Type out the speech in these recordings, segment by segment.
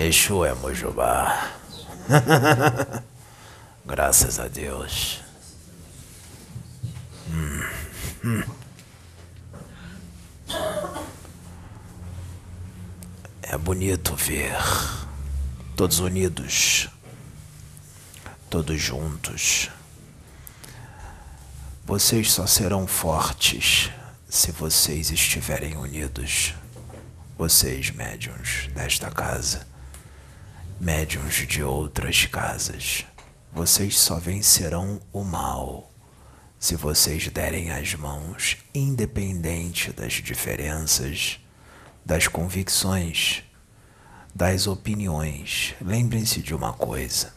Yeshua é Mojubá. Graças a Deus. Hum. É bonito ver todos unidos, todos juntos. Vocês só serão fortes se vocês estiverem unidos. Vocês, médiums desta casa, médiums de outras casas, vocês só vencerão o mal se vocês derem as mãos, independente das diferenças, das convicções, das opiniões. Lembrem-se de uma coisa: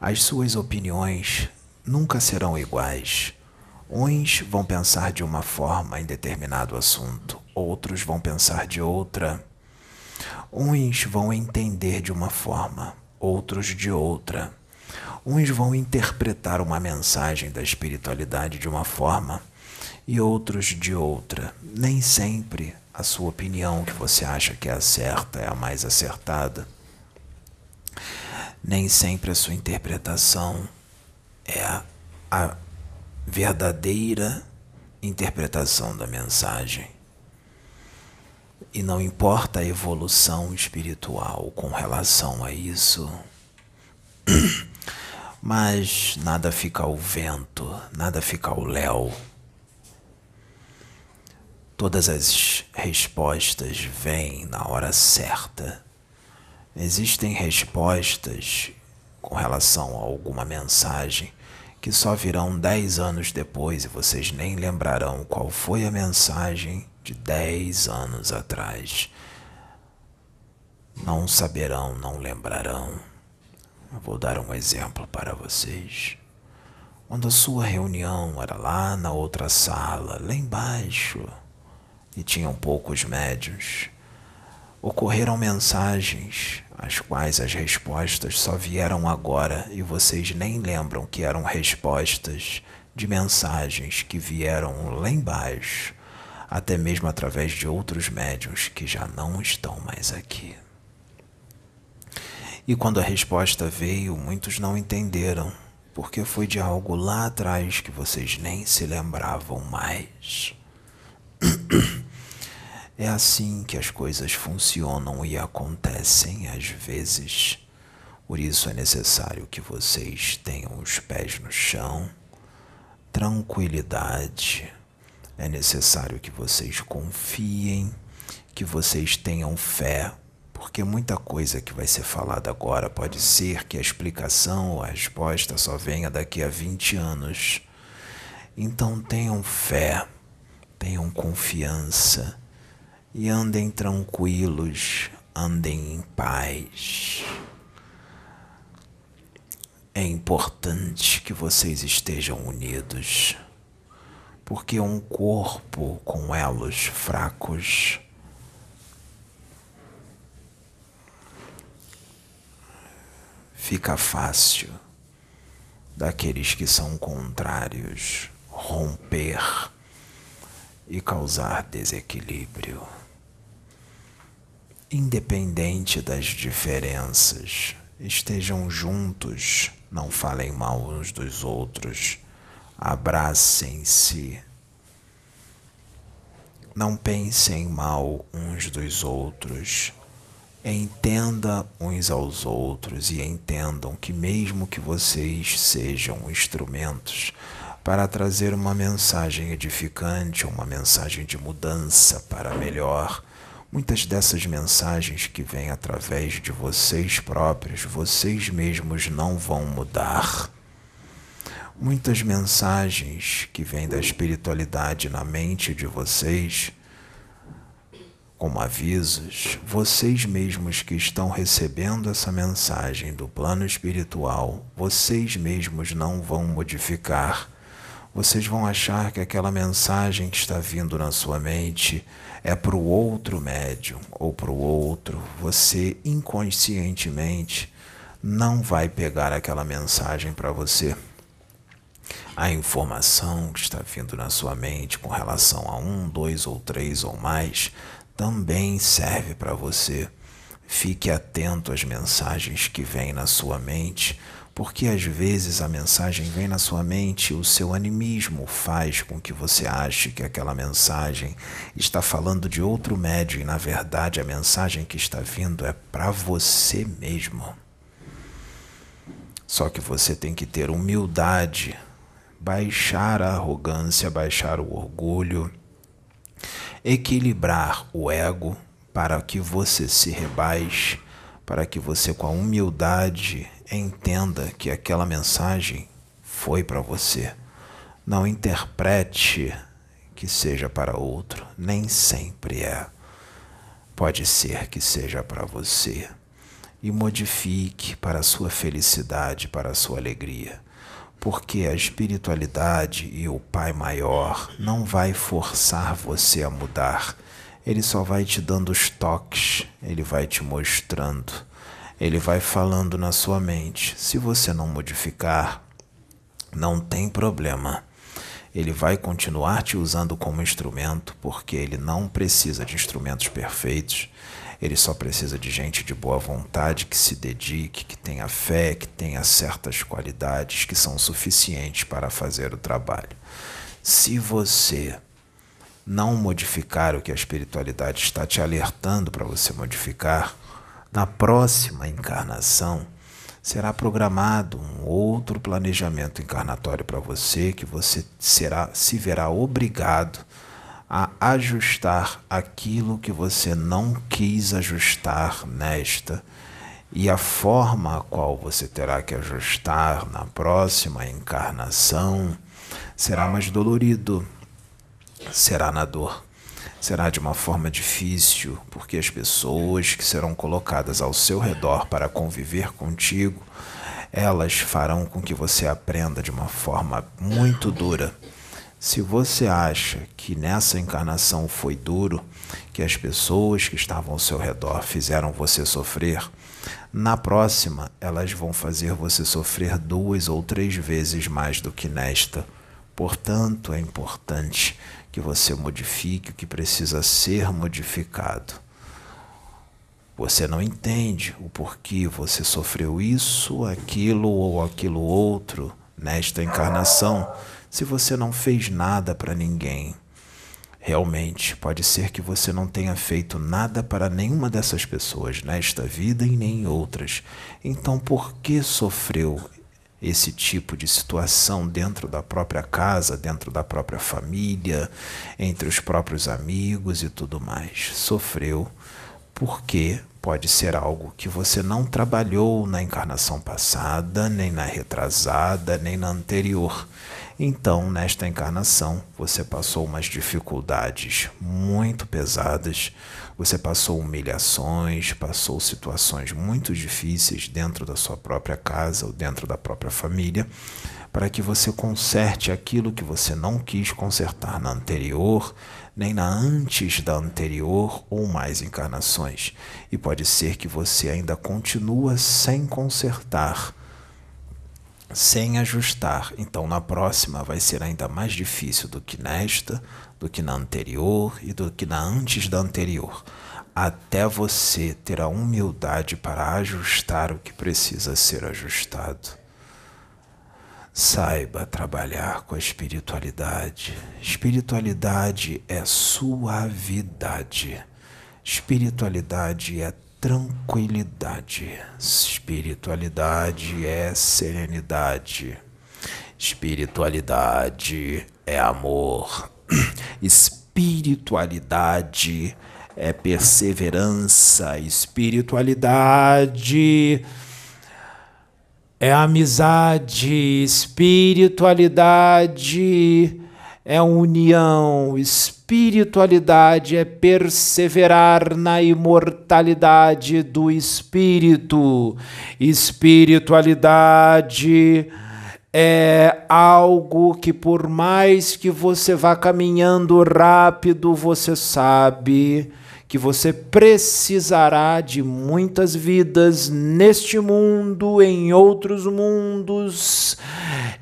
as suas opiniões nunca serão iguais. Uns vão pensar de uma forma em determinado assunto, outros vão pensar de outra. Uns vão entender de uma forma, outros de outra. Uns vão interpretar uma mensagem da espiritualidade de uma forma e outros de outra. Nem sempre a sua opinião que você acha que é a certa é a mais acertada. Nem sempre a sua interpretação é a, a verdadeira interpretação da mensagem. E não importa a evolução espiritual com relação a isso, mas nada fica ao vento, nada fica ao léu. Todas as respostas vêm na hora certa. Existem respostas com relação a alguma mensagem que só virão dez anos depois e vocês nem lembrarão qual foi a mensagem de dez anos atrás. Não saberão, não lembrarão. Eu vou dar um exemplo para vocês. Quando a sua reunião era lá na outra sala, lá embaixo, e tinham poucos médios, ocorreram mensagens as quais as respostas só vieram agora e vocês nem lembram que eram respostas de mensagens que vieram lá embaixo, até mesmo através de outros médios que já não estão mais aqui. E quando a resposta veio, muitos não entenderam, porque foi de algo lá atrás que vocês nem se lembravam mais. É assim que as coisas funcionam e acontecem às vezes. Por isso é necessário que vocês tenham os pés no chão, tranquilidade. É necessário que vocês confiem, que vocês tenham fé, porque muita coisa que vai ser falada agora pode ser que a explicação ou a resposta só venha daqui a 20 anos. Então tenham fé, tenham confiança e andem tranquilos, andem em paz. É importante que vocês estejam unidos, porque um corpo com elos fracos fica fácil daqueles que são contrários romper e causar desequilíbrio independente das diferenças, estejam juntos, não falem mal uns dos outros, abracem-se. Não pensem mal uns dos outros. Entenda uns aos outros e entendam que, mesmo que vocês sejam instrumentos para trazer uma mensagem edificante, uma mensagem de mudança para melhor, Muitas dessas mensagens que vêm através de vocês próprios, vocês mesmos não vão mudar. Muitas mensagens que vêm da espiritualidade na mente de vocês, como avisos, vocês mesmos que estão recebendo essa mensagem do plano espiritual, vocês mesmos não vão modificar. Vocês vão achar que aquela mensagem que está vindo na sua mente é para o outro médium ou para o outro, você inconscientemente não vai pegar aquela mensagem para você. A informação que está vindo na sua mente com relação a um, dois ou três ou mais também serve para você. Fique atento às mensagens que vêm na sua mente, porque às vezes a mensagem vem na sua mente o seu animismo faz com que você ache que aquela mensagem está falando de outro médio e na verdade a mensagem que está vindo é para você mesmo. Só que você tem que ter humildade, baixar a arrogância, baixar o orgulho, equilibrar o ego para que você se rebaixe, para que você, com a humildade, entenda que aquela mensagem foi para você. Não interprete que seja para outro, nem sempre é. Pode ser que seja para você e modifique para a sua felicidade, para a sua alegria. Porque a espiritualidade e o Pai Maior não vai forçar você a mudar. Ele só vai te dando os toques, ele vai te mostrando, ele vai falando na sua mente. Se você não modificar, não tem problema. Ele vai continuar te usando como instrumento, porque ele não precisa de instrumentos perfeitos. Ele só precisa de gente de boa vontade que se dedique, que tenha fé, que tenha certas qualidades que são suficientes para fazer o trabalho. Se você não modificar o que a espiritualidade está te alertando para você modificar, na próxima encarnação será programado um outro planejamento encarnatório para você que você será se verá obrigado a ajustar aquilo que você não quis ajustar nesta e a forma a qual você terá que ajustar na próxima encarnação será mais dolorido, será na dor, será de uma forma difícil, porque as pessoas que serão colocadas ao seu redor para conviver contigo, elas farão com que você aprenda de uma forma muito dura se você acha que nessa encarnação foi duro, que as pessoas que estavam ao seu redor fizeram você sofrer, na próxima elas vão fazer você sofrer duas ou três vezes mais do que nesta. Portanto, é importante que você modifique o que precisa ser modificado. Você não entende o porquê você sofreu isso, aquilo ou aquilo outro nesta encarnação se você não fez nada para ninguém. Realmente, pode ser que você não tenha feito nada para nenhuma dessas pessoas nesta vida e nem em outras. Então, por que sofreu esse tipo de situação dentro da própria casa, dentro da própria família, entre os próprios amigos e tudo mais? Sofreu porque pode ser algo que você não trabalhou na encarnação passada, nem na retrasada, nem na anterior. Então, nesta encarnação, você passou umas dificuldades muito pesadas, você passou humilhações, passou situações muito difíceis dentro da sua própria casa ou dentro da própria família, para que você conserte aquilo que você não quis consertar na anterior, nem na antes da anterior ou mais encarnações. E pode ser que você ainda continua sem consertar sem ajustar. Então, na próxima vai ser ainda mais difícil do que nesta, do que na anterior e do que na antes da anterior, até você ter a humildade para ajustar o que precisa ser ajustado. Saiba trabalhar com a espiritualidade. Espiritualidade é suavidade. Espiritualidade é tranquilidade. Espiritualidade é serenidade. Espiritualidade é amor. Espiritualidade é perseverança. Espiritualidade é amizade. Espiritualidade é união. Espiritualidade é perseverar na imortalidade do espírito. Espiritualidade é algo que, por mais que você vá caminhando rápido, você sabe que você precisará de muitas vidas neste mundo, em outros mundos,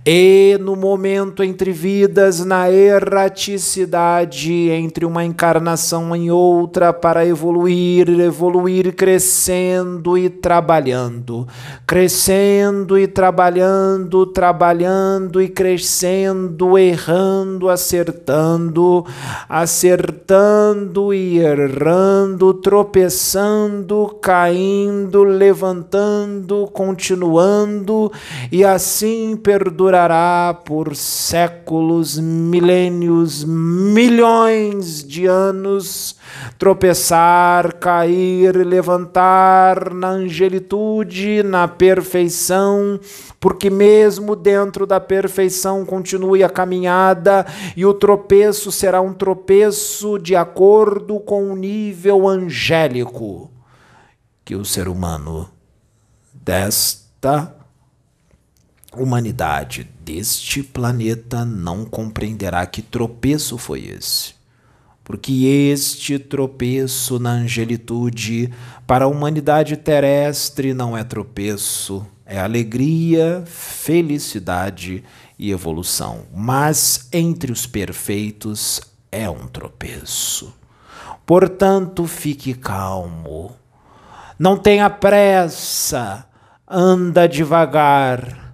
e no momento entre vidas, na erraticidade entre uma encarnação em outra, para evoluir, evoluir crescendo e trabalhando, crescendo e trabalhando, trabalhando e crescendo, errando, acertando, acertando e errando errando, tropeçando, caindo, levantando, continuando, e assim perdurará por séculos, milênios, milhões de anos. Tropeçar, cair, levantar na angelitude, na perfeição, porque mesmo dentro da perfeição continue a caminhada e o tropeço será um tropeço de acordo com o nível angélico que o ser humano desta humanidade, deste planeta, não compreenderá que tropeço foi esse porque este tropeço na angelitude para a humanidade terrestre não é tropeço, é alegria, felicidade e evolução. Mas entre os perfeitos é um tropeço. Portanto, fique calmo. Não tenha pressa, anda devagar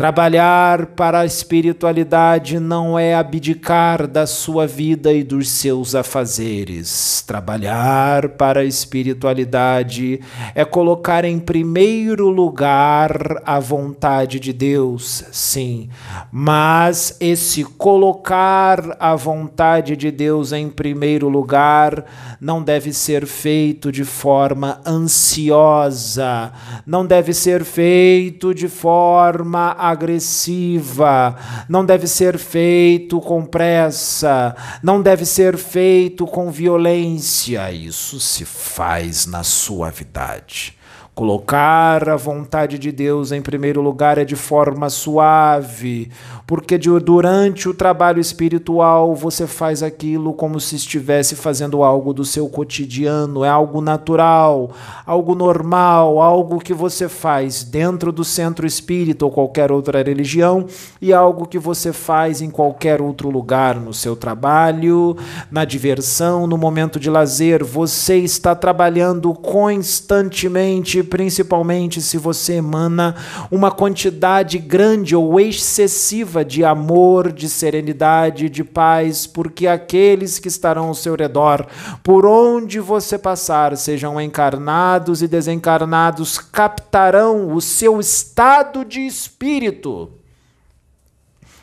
Trabalhar para a espiritualidade não é abdicar da sua vida e dos seus afazeres. Trabalhar para a espiritualidade é colocar em primeiro lugar a vontade de Deus, sim, mas esse colocar a vontade de Deus em primeiro lugar não deve ser feito de forma ansiosa, não deve ser feito de forma agressiva, não deve ser feito com pressa, não deve ser feito com violência. Isso se faz na suavidade. Colocar a vontade de Deus em primeiro lugar é de forma suave, porque durante o trabalho espiritual você faz aquilo como se estivesse fazendo algo do seu cotidiano, é algo natural, algo normal, algo que você faz dentro do centro espírita ou qualquer outra religião e algo que você faz em qualquer outro lugar, no seu trabalho, na diversão, no momento de lazer. Você está trabalhando constantemente, principalmente se você emana uma quantidade grande ou excessiva de amor, de serenidade, de paz, porque aqueles que estarão ao seu redor, por onde você passar, sejam encarnados e desencarnados, captarão o seu estado de espírito.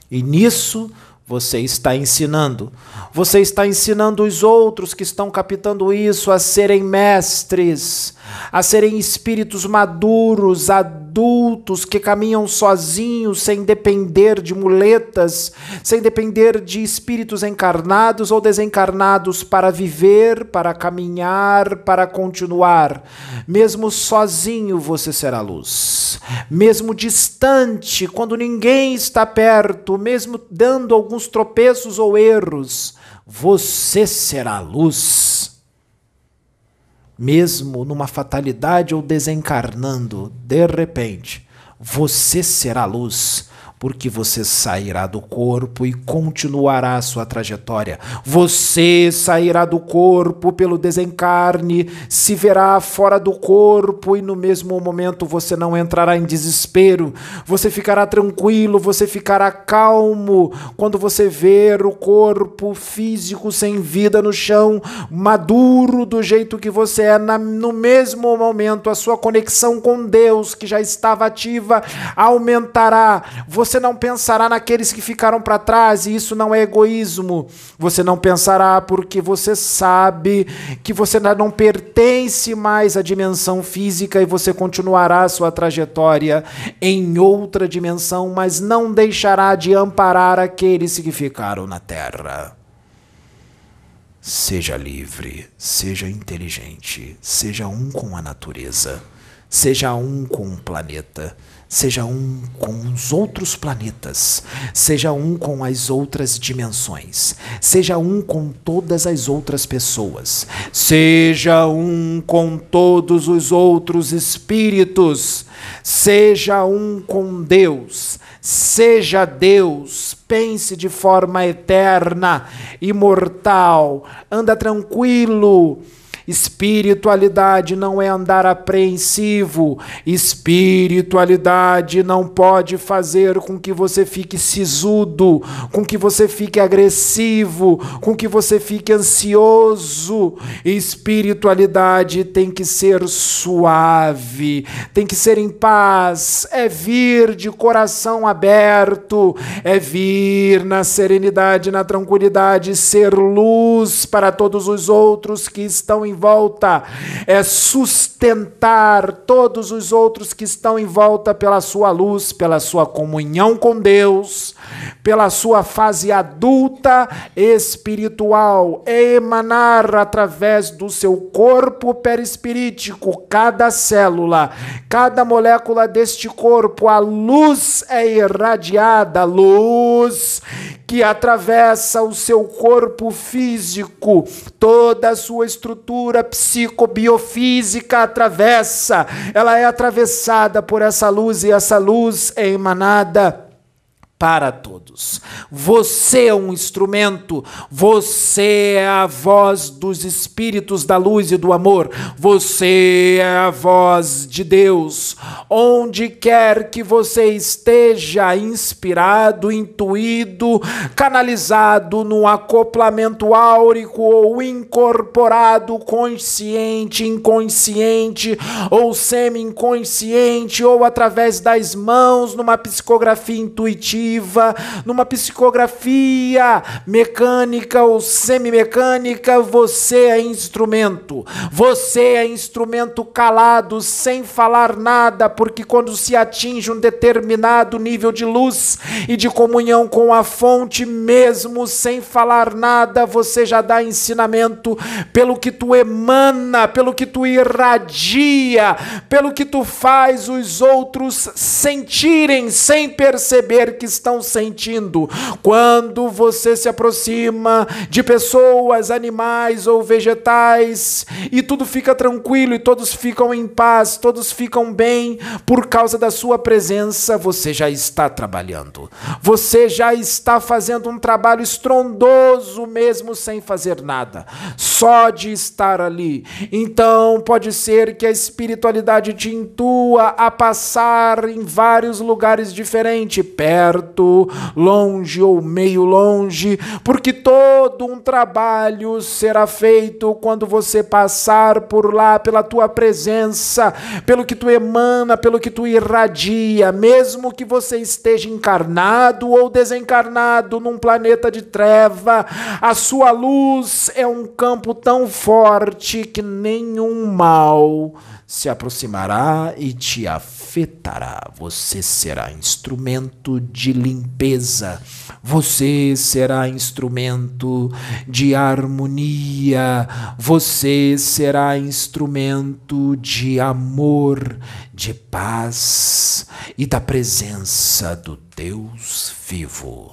E nisso você está ensinando. Você está ensinando os outros que estão captando isso a serem mestres, a serem espíritos maduros, adultos que caminham sozinhos, sem depender de muletas, sem depender de espíritos encarnados ou desencarnados para viver, para caminhar, para continuar. Mesmo sozinho você será luz. Mesmo distante, quando ninguém está perto, mesmo dando alguns tropeços ou erros, você será luz mesmo numa fatalidade ou desencarnando, de repente, você será luz porque você sairá do corpo e continuará sua trajetória. Você sairá do corpo pelo desencarne, se verá fora do corpo e no mesmo momento você não entrará em desespero. Você ficará tranquilo, você ficará calmo quando você ver o corpo físico sem vida no chão, maduro do jeito que você é, na, no mesmo momento a sua conexão com Deus, que já estava ativa, aumentará. Você você não pensará naqueles que ficaram para trás, e isso não é egoísmo. Você não pensará porque você sabe que você não pertence mais à dimensão física e você continuará sua trajetória em outra dimensão, mas não deixará de amparar aqueles que ficaram na Terra. Seja livre, seja inteligente, seja um com a natureza, seja um com o planeta seja um com os outros planetas, seja um com as outras dimensões, seja um com todas as outras pessoas, seja um com todos os outros espíritos, seja um com Deus, seja Deus, pense de forma eterna, imortal, anda tranquilo Espiritualidade não é andar apreensivo. Espiritualidade não pode fazer com que você fique sisudo, com que você fique agressivo, com que você fique ansioso. Espiritualidade tem que ser suave, tem que ser em paz, é vir de coração aberto, é vir na serenidade, na tranquilidade, ser luz para todos os outros que estão em volta, é sustentar todos os outros que estão em volta pela sua luz, pela sua comunhão com Deus, pela sua fase adulta espiritual, é emanar através do seu corpo perispirítico, cada célula, cada molécula deste corpo, a luz é irradiada, luz que atravessa o seu corpo físico, toda a sua estrutura psicobiofísica atravessa, ela é atravessada por essa luz e essa luz é emanada para todos. Você é um instrumento, você é a voz dos espíritos da luz e do amor, você é a voz de Deus. Onde quer que você esteja inspirado, intuído, canalizado no acoplamento áurico ou incorporado, consciente, inconsciente ou semi-inconsciente ou através das mãos numa psicografia intuitiva numa psicografia mecânica ou semimecânica, você é instrumento. Você é instrumento calado, sem falar nada, porque quando se atinge um determinado nível de luz e de comunhão com a fonte, mesmo sem falar nada, você já dá ensinamento pelo que tu emana, pelo que tu irradia, pelo que tu faz os outros sentirem sem perceber que estão sentindo. Quando você se aproxima de pessoas, animais ou vegetais e tudo fica tranquilo e todos ficam em paz, todos ficam bem por causa da sua presença, você já está trabalhando. Você já está fazendo um trabalho estrondoso mesmo sem fazer nada, só de estar ali. Então, pode ser que a espiritualidade te intua a passar em vários lugares diferentes, perto perto, longe ou meio longe, porque todo um trabalho será feito quando você passar por lá pela tua presença, pelo que tu emana, pelo que tu irradia, mesmo que você esteja encarnado ou desencarnado num planeta de treva, a sua luz é um campo tão forte que nenhum mal se aproximará e te afetará. Você será instrumento de limpeza, você será instrumento de harmonia, você será instrumento de amor, de paz e da presença do Deus vivo.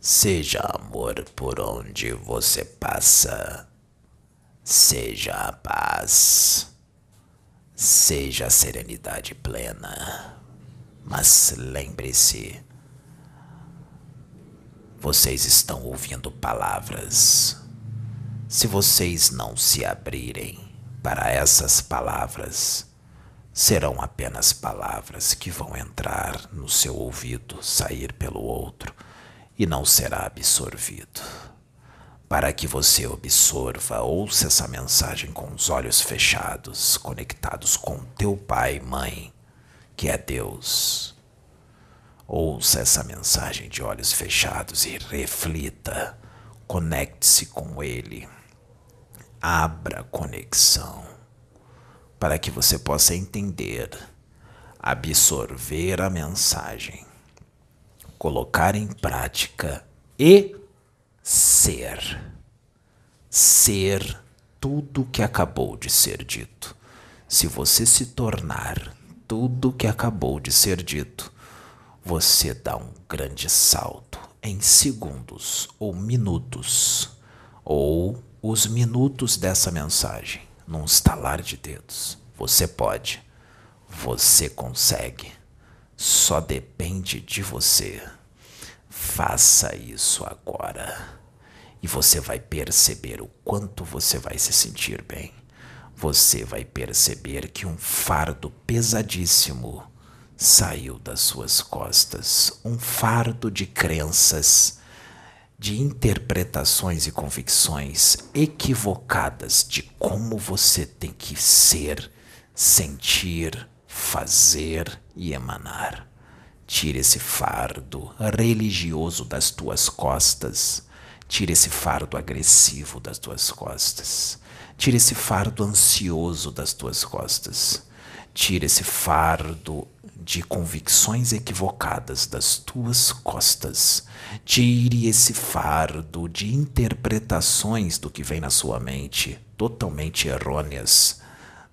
Seja amor por onde você passa Seja a paz, seja a serenidade plena. Mas lembre-se, vocês estão ouvindo palavras. Se vocês não se abrirem para essas palavras, serão apenas palavras que vão entrar no seu ouvido, sair pelo outro e não será absorvido para que você absorva, ouça essa mensagem com os olhos fechados, conectados com teu pai mãe, que é Deus. Ouça essa mensagem de olhos fechados e reflita, conecte-se com Ele, abra conexão, para que você possa entender, absorver a mensagem, colocar em prática e ser. Ser tudo que acabou de ser dito. Se você se tornar tudo que acabou de ser dito, você dá um grande salto em segundos ou minutos, ou os minutos dessa mensagem, num estalar de dedos. Você pode, você consegue, só depende de você. Faça isso agora e você vai perceber o quanto você vai se sentir bem. Você vai perceber que um fardo pesadíssimo saiu das suas costas um fardo de crenças, de interpretações e convicções equivocadas de como você tem que ser, sentir, fazer e emanar. Tire esse fardo religioso das tuas costas. Tire esse fardo agressivo das tuas costas. Tire esse fardo ansioso das tuas costas. Tire esse fardo de convicções equivocadas das tuas costas. Tire esse fardo de interpretações do que vem na sua mente, totalmente errôneas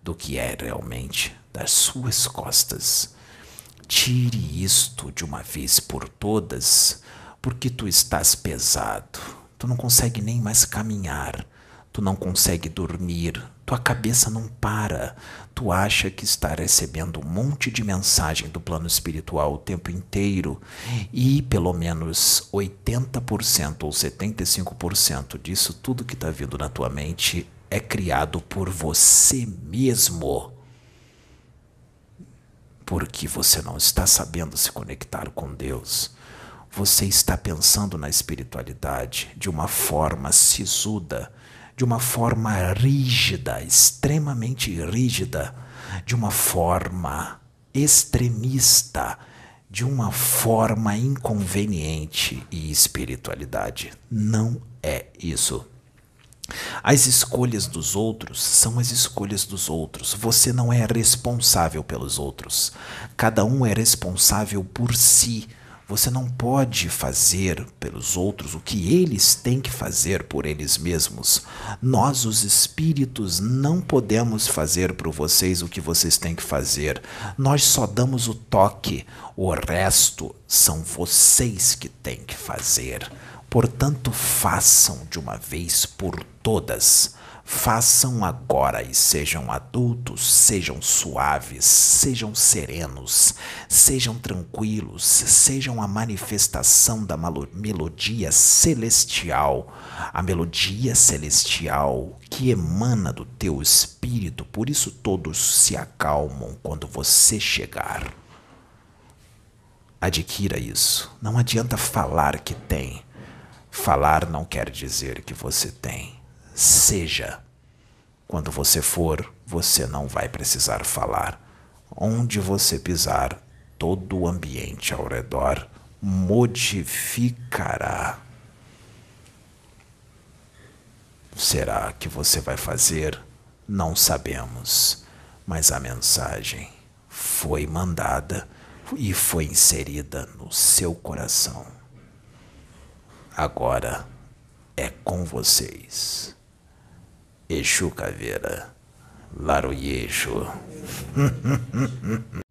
do que é realmente das suas costas. Tire isto de uma vez por todas, porque tu estás pesado. Tu não consegue nem mais caminhar. Tu não consegue dormir, tua cabeça não para. Tu acha que está recebendo um monte de mensagem do plano espiritual o tempo inteiro e pelo menos 80% ou 75% disso tudo que está vindo na tua mente é criado por você mesmo. Porque você não está sabendo se conectar com Deus. Você está pensando na espiritualidade de uma forma sisuda de uma forma rígida, extremamente rígida, de uma forma extremista, de uma forma inconveniente e espiritualidade. Não é isso. As escolhas dos outros são as escolhas dos outros. Você não é responsável pelos outros. Cada um é responsável por si. Você não pode fazer pelos outros o que eles têm que fazer por eles mesmos. Nós, os espíritos, não podemos fazer por vocês o que vocês têm que fazer. Nós só damos o toque. O resto são vocês que têm que fazer. Portanto, façam de uma vez por todas Façam agora e sejam adultos, sejam suaves, sejam serenos, sejam tranquilos, sejam a manifestação da melodia celestial, a melodia celestial que emana do teu espírito, por isso todos se acalmam quando você chegar. Adquira isso. Não adianta falar que tem. Falar não quer dizer que você tem seja. Quando você for, você não vai precisar falar. Onde você pisar, todo o ambiente ao redor modificará. Será que você vai fazer? Não sabemos, mas a mensagem foi mandada e foi inserida no seu coração. Agora é com vocês. Exu Caveira, Laroyeixo.